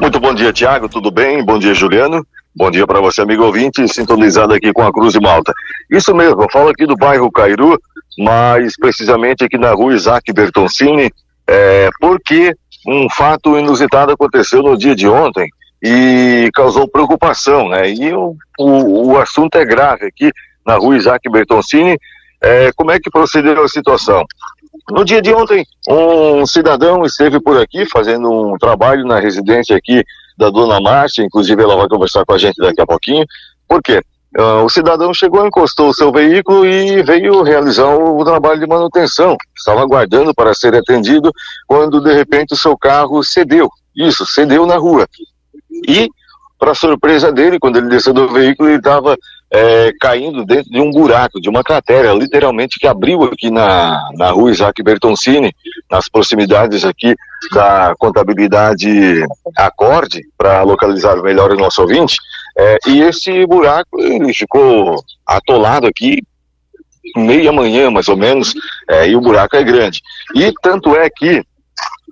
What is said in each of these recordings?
Muito bom dia, Tiago, tudo bem? Bom dia, Juliano. Bom dia para você, amigo ouvinte, sintonizado aqui com a Cruz de Malta. Isso mesmo, eu falo aqui do bairro Cairu, mas precisamente aqui na rua Isaac Bertoncini, é, porque um fato inusitado aconteceu no dia de ontem e causou preocupação, né? E o, o, o assunto é grave aqui na rua Isaac Bertoncini. É, como é que procedeu a situação? No dia de ontem, um cidadão esteve por aqui fazendo um trabalho na residência aqui da dona Márcia, inclusive ela vai conversar com a gente daqui a pouquinho. Por quê? Uh, o cidadão chegou, encostou o seu veículo e veio realizar o, o, trabalho de manutenção. Estava aguardando para ser atendido quando de repente o seu carro cedeu. Isso, cedeu na rua. E, para surpresa dele, quando ele desceu do veículo, ele estava é, caindo dentro de um buraco, de uma cratera, literalmente que abriu aqui na, na rua Isaac Bertoncini, nas proximidades aqui da contabilidade Acorde, para localizar melhor o nosso ouvinte. É, e esse buraco ele ficou atolado aqui meia manhã, mais ou menos, é, e o buraco é grande. E tanto é que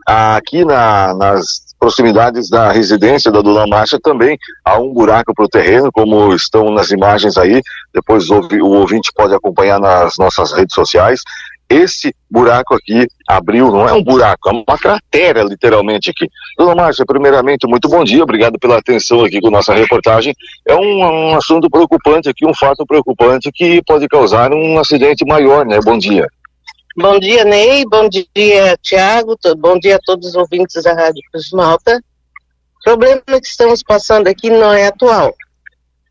aqui na, nas proximidades da residência da Dona Márcia também há um buraco para o terreno, como estão nas imagens aí. Depois o ouvinte pode acompanhar nas nossas redes sociais. Esse buraco aqui abriu, não é um buraco, é uma cratera, literalmente aqui. Dona Márcia, primeiramente, muito bom dia, obrigado pela atenção aqui com nossa reportagem. É um, um assunto preocupante aqui, um fato preocupante que pode causar um acidente maior, né? Bom dia. Bom dia, Ney. Bom dia, Tiago. Bom dia a todos os ouvintes da Rádio Cruz Malta. O problema que estamos passando aqui não é atual.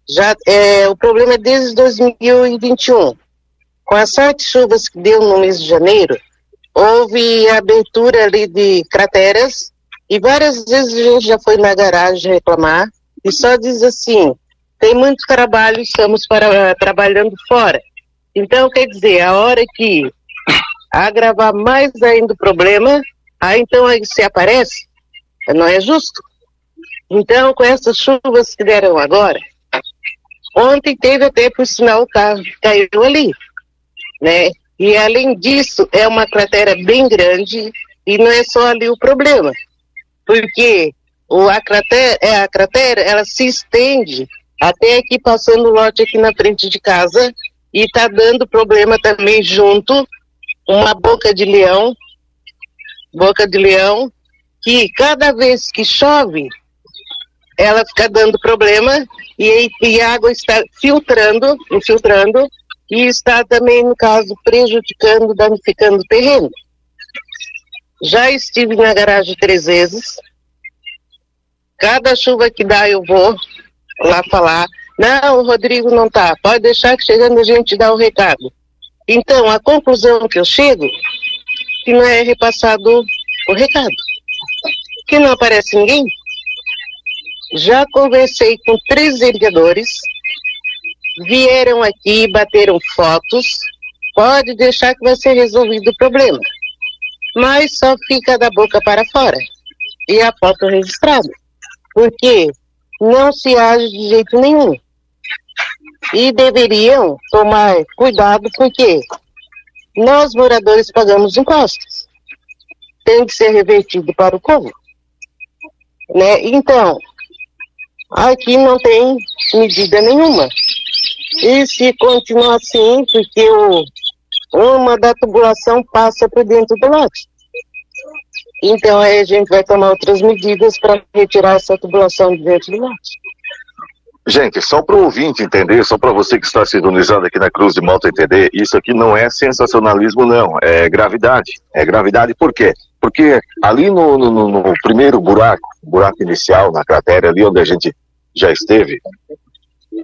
Já, é, o problema é desde 2021. Com as fortes chuvas que deu no mês de janeiro, houve abertura ali de crateras e várias vezes a gente já foi na garagem reclamar e só diz assim, tem muito trabalho, estamos para, trabalhando fora. Então, quer dizer, a hora que agravar mais ainda o problema, aí então aí se aparece, não é justo. Então, com essas chuvas que deram agora, ontem teve até, por sinal, que caiu ali, né? E além disso, é uma cratera bem grande e não é só ali o problema, porque o, a, cratera, é, a cratera, ela se estende até aqui, passando o lote aqui na frente de casa, e está dando problema também junto uma boca de leão, boca de leão, que cada vez que chove, ela fica dando problema e, e a água está filtrando, infiltrando e está também, no caso, prejudicando, danificando o terreno. Já estive na garagem três vezes. Cada chuva que dá, eu vou lá falar. Não, o Rodrigo não tá. Pode deixar que chegando a gente dá o recado. Então, a conclusão que eu chego que não é repassado o recado. Que não aparece ninguém. Já conversei com três vereadores, vieram aqui, bateram fotos, pode deixar que vai ser resolvido o problema. Mas só fica da boca para fora. E a foto registrada. Porque não se age de jeito nenhum e deveriam tomar cuidado porque nós moradores pagamos impostos. Tem que ser revertido para o povo. Né? Então, aqui não tem medida nenhuma. E se continuar assim, porque o, uma da tubulação passa por dentro do lote. Então aí a gente vai tomar outras medidas para retirar essa tubulação de dentro do lote. Gente, só para o ouvinte entender, só para você que está sintonizando aqui na Cruz de Malta entender, isso aqui não é sensacionalismo, não. É gravidade. É gravidade por quê? Porque ali no, no, no primeiro buraco, buraco inicial, na cratera, ali onde a gente já esteve,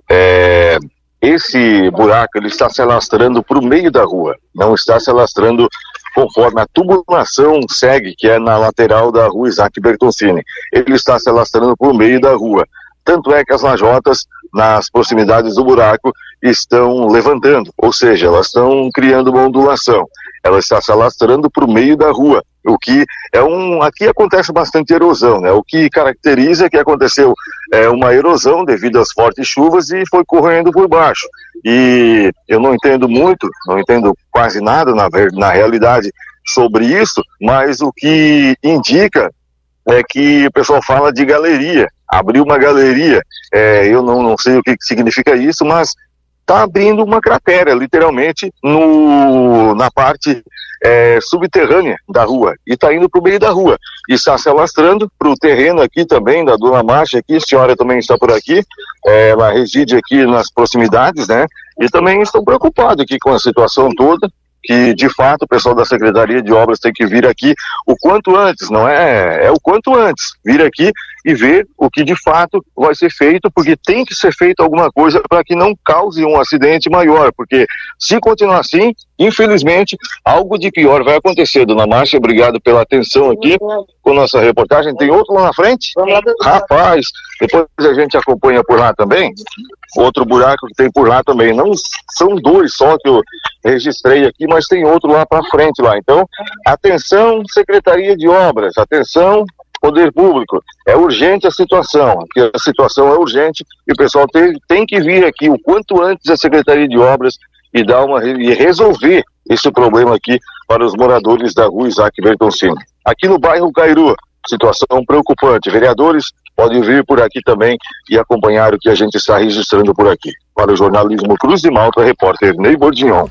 é, esse buraco ele está se alastrando para o meio da rua, não está se alastrando conforme a tubulação segue, que é na lateral da rua Isaac Bertoncini. Ele está se alastrando por meio da rua. Tanto é que as lajotas nas proximidades do buraco estão levantando, ou seja, elas estão criando uma ondulação. Ela está se alastrando para o meio da rua, o que é um. Aqui acontece bastante erosão, né? O que caracteriza é que aconteceu é, uma erosão devido às fortes chuvas e foi correndo por baixo. E eu não entendo muito, não entendo quase nada na, na realidade sobre isso, mas o que indica é que o pessoal fala de galeria, abriu uma galeria. É, eu não, não sei o que significa isso, mas está abrindo uma cratera, literalmente, no, na parte é, subterrânea da rua e está indo para o meio da rua e está se alastrando para o terreno aqui também da Dona Marcha aqui, a senhora também está por aqui, é, ela reside aqui nas proximidades, né? E também estão preocupados aqui com a situação toda que de fato o pessoal da Secretaria de Obras tem que vir aqui o quanto antes, não é? É o quanto antes, vir aqui e ver o que de fato vai ser feito, porque tem que ser feito alguma coisa para que não cause um acidente maior, porque se continuar assim, infelizmente, algo de pior vai acontecer. Dona Márcia, obrigado pela atenção aqui com nossa reportagem. Tem outro lá na frente? Rapaz, depois a gente acompanha por lá também. Outro buraco que tem por lá também. Não são dois só que eu registrei aqui, mas tem outro lá para frente lá. Então, atenção, Secretaria de Obras, atenção, Poder Público. É urgente a situação, porque a situação é urgente e o pessoal tem, tem que vir aqui o quanto antes a Secretaria de Obras e dar uma e resolver esse problema aqui para os moradores da rua Isaac Bertoncini. Aqui no bairro Cairu, situação preocupante. Vereadores podem vir por aqui também e acompanhar o que a gente está registrando por aqui. Para o jornalismo Cruz de Malta, repórter Ney Bordignon.